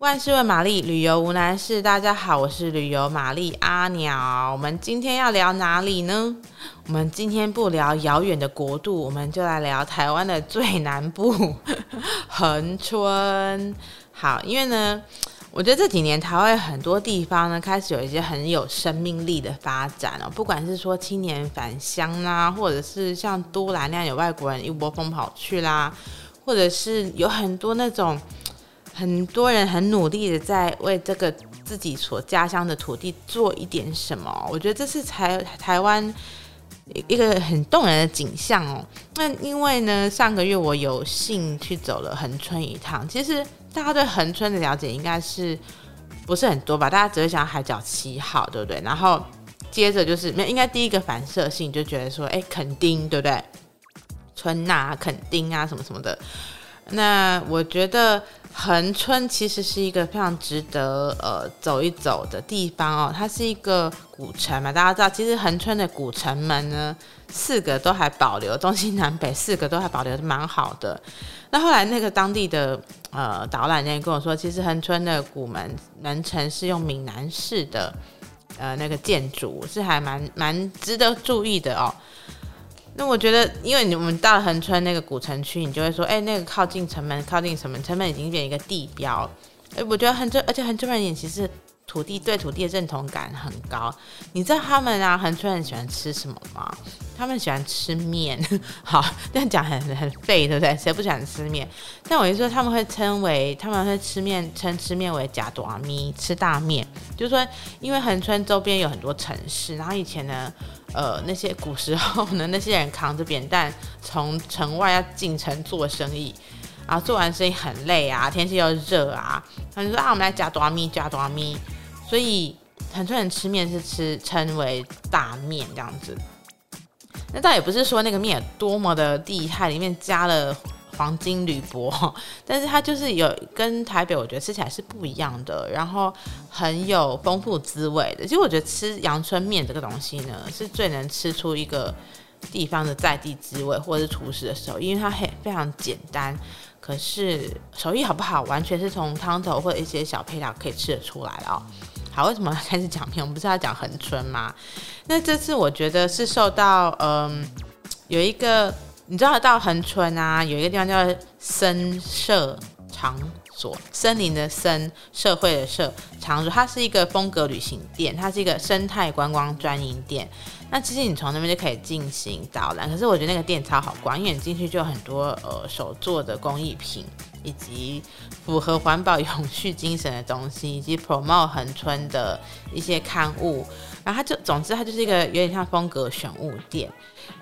万事问玛丽，旅游无难事。大家好，我是旅游玛丽阿鸟。我们今天要聊哪里呢？我们今天不聊遥远的国度，我们就来聊台湾的最南部 恒春。好，因为呢，我觉得这几年台湾很多地方呢，开始有一些很有生命力的发展哦。不管是说青年返乡啦，或者是像都兰那样有外国人一窝蜂跑去啦，或者是有很多那种。很多人很努力的在为这个自己所家乡的土地做一点什么，我觉得这是台台湾一个很动人的景象哦。那因为呢，上个月我有幸去走了恒村一趟，其实大家对恒村的了解应该是不是很多吧？大家只会想海角七号，对不对？然后接着就是没有，应该第一个反射性就觉得说，哎，垦丁，对不对？春呐、啊，垦丁啊，什么什么的。那我觉得。恒春其实是一个非常值得呃走一走的地方哦，它是一个古城嘛，大家知道，其实恒春的古城门呢，四个都还保留，东西南北四个都还保留的蛮好的。那后来那个当地的呃导览人跟我说，其实恒春的古门门城是用闽南式的呃那个建筑，是还蛮蛮值得注意的哦。那我觉得，因为你我们到了恒春那个古城区，你就会说，哎，那个靠近城门，靠近城门，城门已经变一个地标。哎，我觉得恒春，而且恒春人也其实土地对土地的认同感很高。你知道他们啊，恒春人喜欢吃什么吗？他们喜欢吃面。好，这样讲很很废，对不对？谁不喜欢吃面？但我就说他们会称为，他们会吃面，称吃面为呷大面，吃大面。就是说，因为恒春周边有很多城市，然后以前呢。呃，那些古时候呢，那些人扛着扁担从城外要进城做生意，然 后做完生意很累啊，天气又热啊，他们说啊，我们来加多米，加多米，所以很多人吃面是吃称为大面这样子。那倒也不是说那个面有多么的厉害，里面加了。黄金铝箔，但是它就是有跟台北，我觉得吃起来是不一样的，然后很有丰富滋味的。其实我觉得吃阳春面这个东西呢，是最能吃出一个地方的在地滋味，或者是厨师的手艺，因为它很非常简单，可是手艺好不好，完全是从汤头或者一些小配料可以吃得出来的哦。好，为什么开始讲面？我们不是要讲恒春吗？那这次我觉得是受到嗯有一个。你知道到恒春啊，有一个地方叫森社场所，森林的森，社会的社，场所，它是一个风格旅行店，它是一个生态观光专营店。那其实你从那边就可以进行导览，可是我觉得那个店超好逛，因为进去就有很多呃手做的工艺品，以及符合环保永续精神的东西，以及 promote 恒春的一些刊物。然后它就，总之它就是一个有点像风格选物店。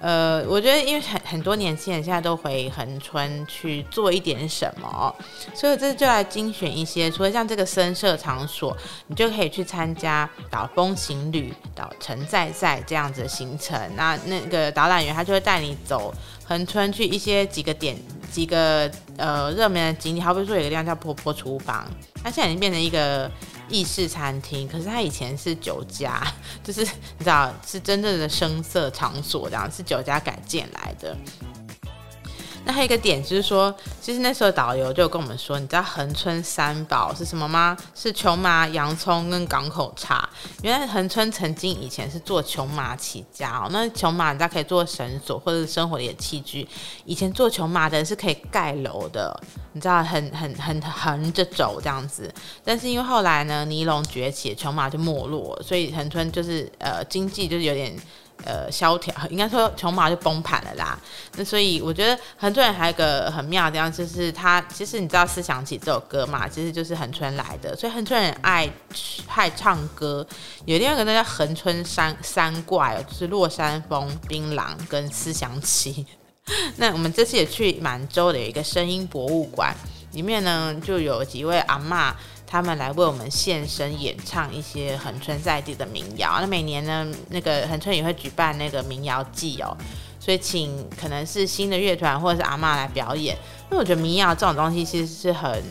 呃，我觉得因为很很多年轻人现在都回恒春去做一点什么，所以这就来精选一些，除了像这个深色场所，你就可以去参加岛风行旅、岛城在在这样子的行程。那那个导览员他就会带你走恒春去一些几个点、几个呃热门的景点，好比说有一个地方叫婆婆厨房，它现在已经变成一个。意式餐厅，可是它以前是酒家，就是你知道是真正的声色场所，这样是酒家改建来的。那还有一个点就是说，其实那时候导游就跟我们说，你知道恒春三宝是什么吗？是琼麻、洋葱跟港口茶。原来恒春曾经以前是做琼麻起家哦。那琼麻你知道可以做绳索或者是生活里的器具。以前做琼麻的人是可以盖楼的，你知道很很很横着走这样子。但是因为后来呢，尼龙崛起，琼麻就没落，所以恒春就是呃经济就是有点。呃，萧条应该说琼麻就崩盘了啦。那所以我觉得恒春人还有一个很妙的地方，就是他其实你知道《思想起》这首歌嘛，其实就是恒春来的。所以恒春人爱爱唱歌，有另外一个叫恒春三三怪，就是落山风、槟榔跟思想起。那我们这次也去满洲的有一个声音博物馆，里面呢就有几位阿嬷。他们来为我们献声演唱一些恒春在地的民谣。那每年呢，那个恒春也会举办那个民谣季哦，所以请可能是新的乐团或者是阿嬷来表演。因为我觉得民谣这种东西其实是很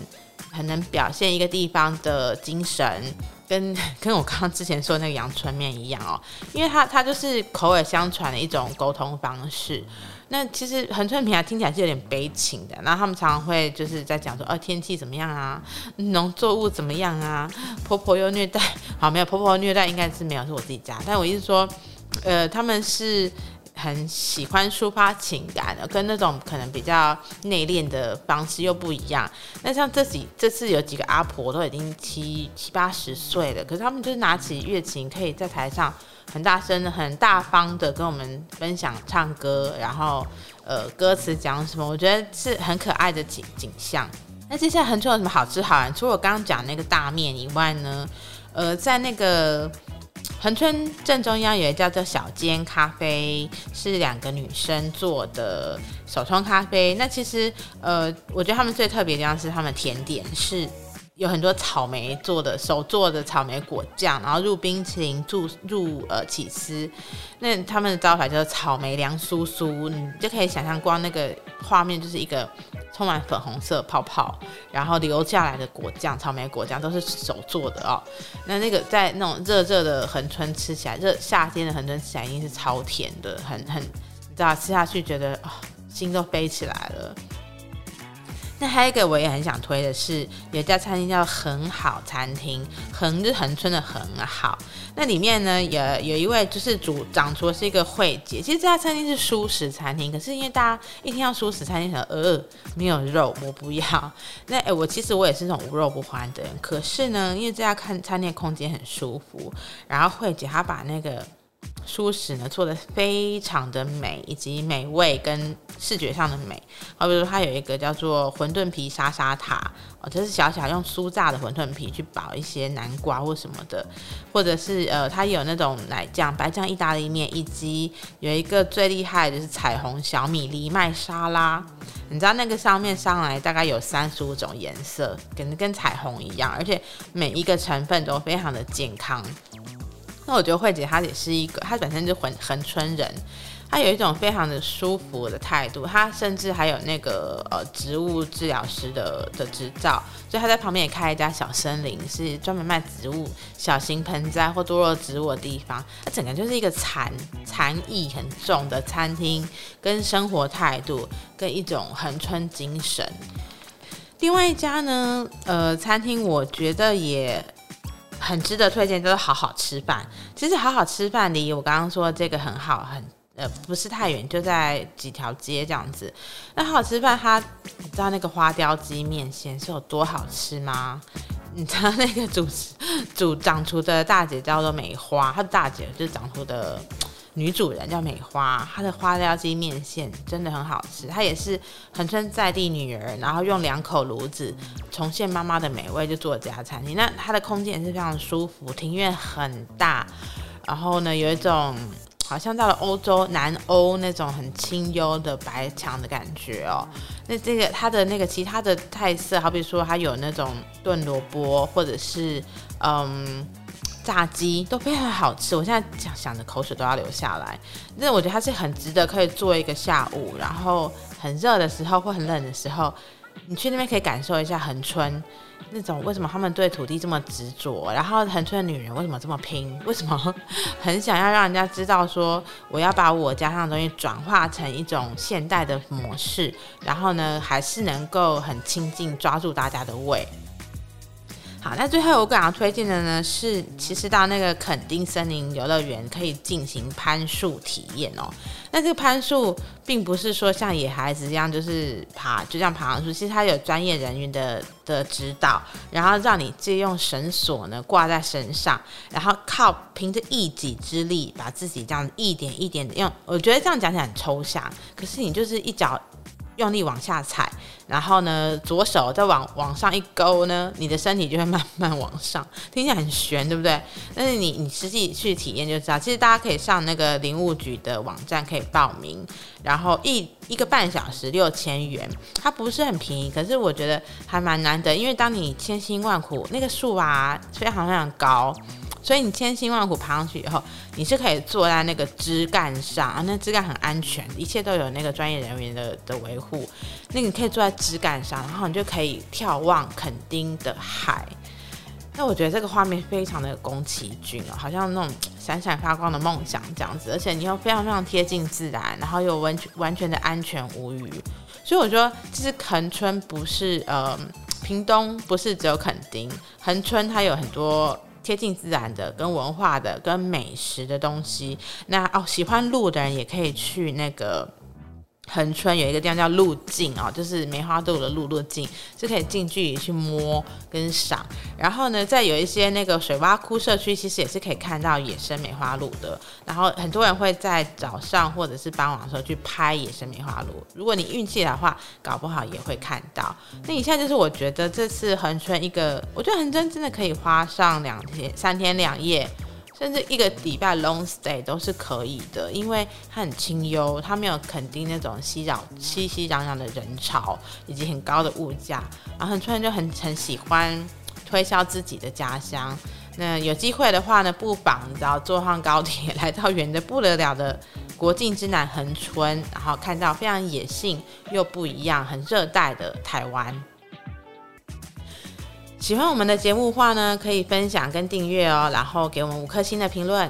很能表现一个地方的精神，跟 跟我刚刚之前说的那个阳春面一样哦，因为它它就是口耳相传的一种沟通方式。那其实恒春平啊听起来是有点悲情的，然后他们常常会就是在讲说，哦，天气怎么样啊，农作物怎么样啊，婆婆又虐待，好，没有婆婆虐待应该是没有，是我自己家。但我意思说，呃，他们是很喜欢抒发情感，跟那种可能比较内敛的方式又不一样。那像这几这次有几个阿婆都已经七七八十岁了，可是他们就是拿起乐琴，可以在台上。很大声、很大方的跟我们分享唱歌，然后呃歌词讲什么，我觉得是很可爱的景景象。那接下来恒春有什么好吃好玩？除了我刚刚讲那个大面以外呢，呃，在那个恒春正中央有一家叫小间咖啡，是两个女生做的手冲咖啡。那其实呃，我觉得他们最特别的地方是他们甜点是。有很多草莓做的手做的草莓果酱，然后入冰淇淋，入入呃起司。那他们的招牌就是草莓凉酥酥，你就可以想象，光那个画面就是一个充满粉红色泡泡，然后流下来的果酱，草莓果酱都是手做的哦。那那个在那种热热的恒春吃起来，热夏天的恒春吃起来一定是超甜的，很很，你知道吃下去觉得哦，心都飞起来了。那还有一个我也很想推的是，有一家餐厅叫恒好餐厅，恒是恒春的恒好。那里面呢，有有一位就是主掌厨是一个慧姐。其实这家餐厅是蔬食餐厅，可是因为大家一听到蔬食餐厅，想呃没有肉，我不要。那哎，我其实我也是那种无肉不欢的人。可是呢，因为这家看餐厅空间很舒服，然后慧姐她把那个。蔬食呢做的非常的美，以及美味跟视觉上的美。好，比如说它有一个叫做馄饨皮沙沙塔，哦，这是小小用酥炸的馄饨皮去包一些南瓜或什么的，或者是呃，它有那种奶酱白酱意大利面，以及有一个最厉害的就是彩虹小米藜麦沙拉。你知道那个上面上来大概有三十五种颜色，跟跟彩虹一样，而且每一个成分都非常的健康。那我觉得慧姐她也是一个，她本身就恒恒春人，她有一种非常的舒服的态度，她甚至还有那个呃植物治疗师的的执照，所以她在旁边也开一家小森林，是专门卖植物小型盆栽或多肉植物的地方。它整个就是一个禅禅意很重的餐厅，跟生活态度，跟一种恒春精神。另外一家呢，呃，餐厅我觉得也。很值得推荐，就是好好吃饭。其实好好吃饭离我刚刚说这个很好，很呃不是太远，就在几条街这样子。那好好吃饭，它你知道那个花雕鸡面线是有多好吃吗？你知道那个主主掌厨的大姐叫做梅花，她大姐就是掌厨的。女主人叫美花，她的花雕鸡面线真的很好吃。她也是恒春在地女儿，然后用两口炉子重现妈妈的美味，就做了这家餐厅。那它的空间也是非常舒服，庭院很大，然后呢有一种好像到了欧洲南欧那种很清幽的白墙的感觉哦。那这个它的那个其他的菜色，好比说它有那种炖萝卜，或者是嗯。炸鸡都非常好吃，我现在想想的口水都要流下来。那我觉得它是很值得可以做一个下午，然后很热的时候或很冷的时候，你去那边可以感受一下恒春那种为什么他们对土地这么执着，然后恒春的女人为什么这么拼，为什么很想要让人家知道说我要把我家乡的东西转化成一种现代的模式，然后呢还是能够很亲近抓住大家的胃。那最后我想要推荐的呢是，其实到那个垦丁森林游乐园可以进行攀树体验哦。那这个攀树并不是说像野孩子一样，就是爬就这样爬上树，其实它有专业人员的的指导，然后让你借用绳索呢挂在身上，然后靠凭着一己之力把自己这样一点一点的用。我觉得这样讲起来很抽象，可是你就是一脚。用力往下踩，然后呢，左手再往往上一勾呢，你的身体就会慢慢往上，听起来很悬，对不对？但是你你实际去体验就知道，其实大家可以上那个林务局的网站可以报名，然后一一个半小时六千元，它不是很便宜，可是我觉得还蛮难得，因为当你千辛万苦，那个树啊非常非常高。所以你千辛万苦爬上去以后，你是可以坐在那个枝干上啊，那枝干很安全，一切都有那个专业人员的的维护。那你可以坐在枝干上，然后你就可以眺望垦丁的海。那我觉得这个画面非常的宫崎骏哦，好像那种闪闪发光的梦想这样子，而且你又非常非常贴近自然，然后又完全完全的安全无虞。所以我觉得其实恒春不是呃，屏东不是只有垦丁，恒春它有很多贴近自然的、跟文化的、跟美食的东西。那哦，喜欢鹿的人也可以去那个。恒春有一个地方叫路径哦，就是梅花鹿的鹿路径，是可以近距离去摸跟赏。然后呢，再有一些那个水洼窟社区，其实也是可以看到野生梅花鹿的。然后很多人会在早上或者是傍晚的时候去拍野生梅花鹿。如果你运气的话，搞不好也会看到。那以下就是我觉得这次恒春一个，我觉得恒春真的可以花上两天、三天两夜。甚至一个礼拜 long stay 都是可以的，因为它很清幽，它没有垦丁那种熙攘、熙熙攘攘的人潮以及很高的物价。然后恒春就很很喜欢推销自己的家乡。那有机会的话呢，不妨你知道坐上高铁来到远的不得了的国境之南恒春，然后看到非常野性又不一样、很热带的台湾。喜欢我们的节目的话呢，可以分享跟订阅哦，然后给我们五颗星的评论。